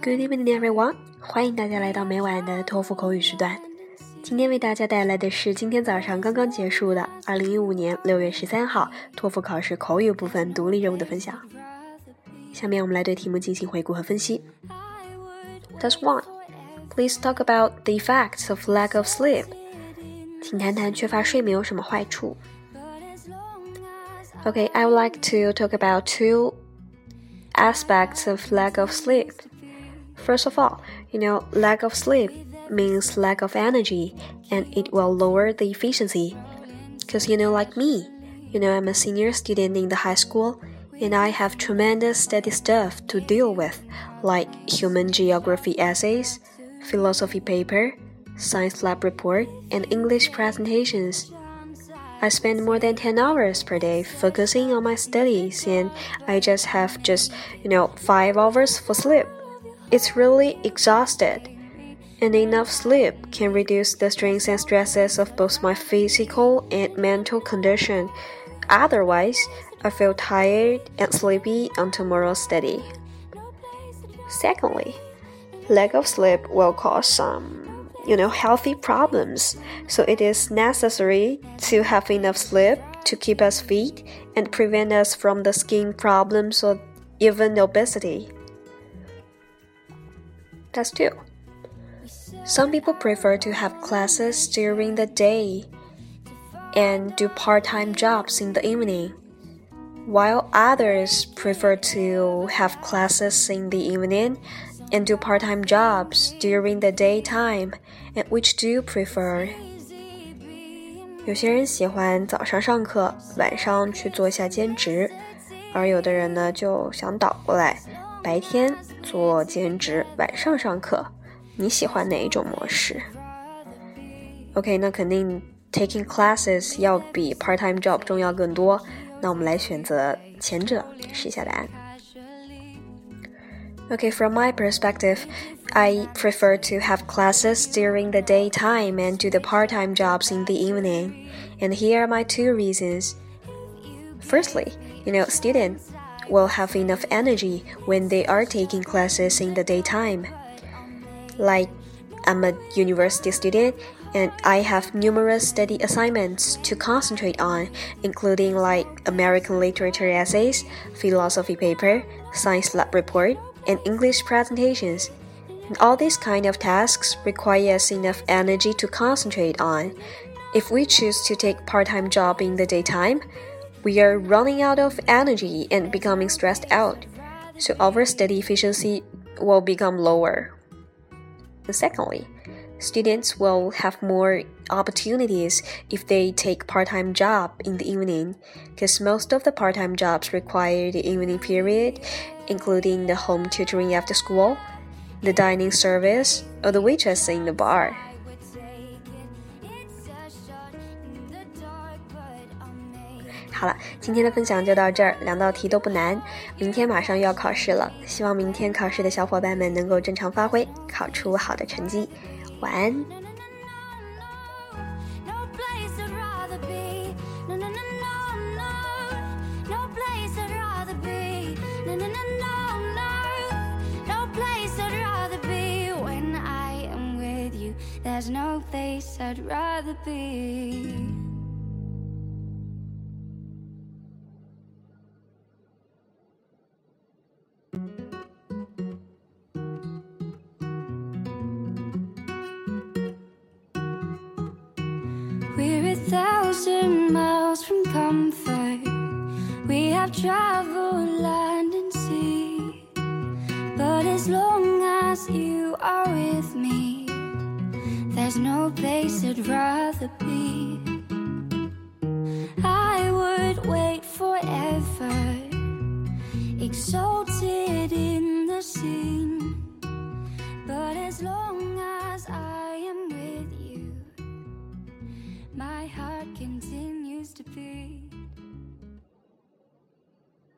Good evening, everyone！欢迎大家来到每晚的托福口语时段。今天为大家带来的是今天早上刚刚结束的2015年6月13号托福考试口语部分独立任务的分享。下面我们来对题目进行回顾和分析。Task one: Please talk about the effects of lack of sleep. 请谈谈缺乏睡眠有什么坏处。Okay, I would like to talk about two aspects of lack of sleep. First of all, you know, lack of sleep means lack of energy and it will lower the efficiency. Because, you know, like me, you know, I'm a senior student in the high school and I have tremendous study stuff to deal with, like human geography essays, philosophy paper, science lab report, and English presentations. I spend more than 10 hours per day focusing on my studies and I just have just, you know, 5 hours for sleep. It's really exhausted. And enough sleep can reduce the strains and stresses of both my physical and mental condition. Otherwise, I feel tired and sleepy on tomorrow's study. Secondly, lack of sleep will cause some, you know, healthy problems. So it is necessary to have enough sleep to keep us fit and prevent us from the skin problems or even obesity That's two. Some people prefer to have classes during the day and do part time jobs in the evening, while others prefer to have classes in the evening and do part time jobs during the daytime. And which do you prefer? 有些人喜欢早上上课，晚上去做一下兼职， 而有的人呢就想倒过来，白天做兼职，晚上上课。你喜欢哪一种模式？OK，那肯定 taking classes 要比 part-time job 重要更多。那我们来选择前者，试一下答案。Okay, from my perspective, I prefer to have classes during the daytime and do the part-time jobs in the evening. And here are my two reasons. Firstly, you know, students will have enough energy when they are taking classes in the daytime. Like, I'm a university student and I have numerous study assignments to concentrate on, including like American literature essays, philosophy paper, science lab report, and English presentations. And all these kind of tasks require us enough energy to concentrate on. If we choose to take part-time job in the daytime, we are running out of energy and becoming stressed out. So our study efficiency will become lower. And secondly, students will have more opportunities if they take part-time job in the evening because most of the part-time jobs require the evening period including the home tutoring after school the dining service or the waitress in the bar 好了，今天的分享就到这儿，两道题都不难。明天马上又要考试了，希望明天考试的小伙伴们能够正常发挥，考出好的成绩。晚安。There's no place I'd rather be. Thousand miles from comfort. We have traveled land and sea. But as long as you are with me, there's no place I'd rather be. I would wait forever, exalted in the scene.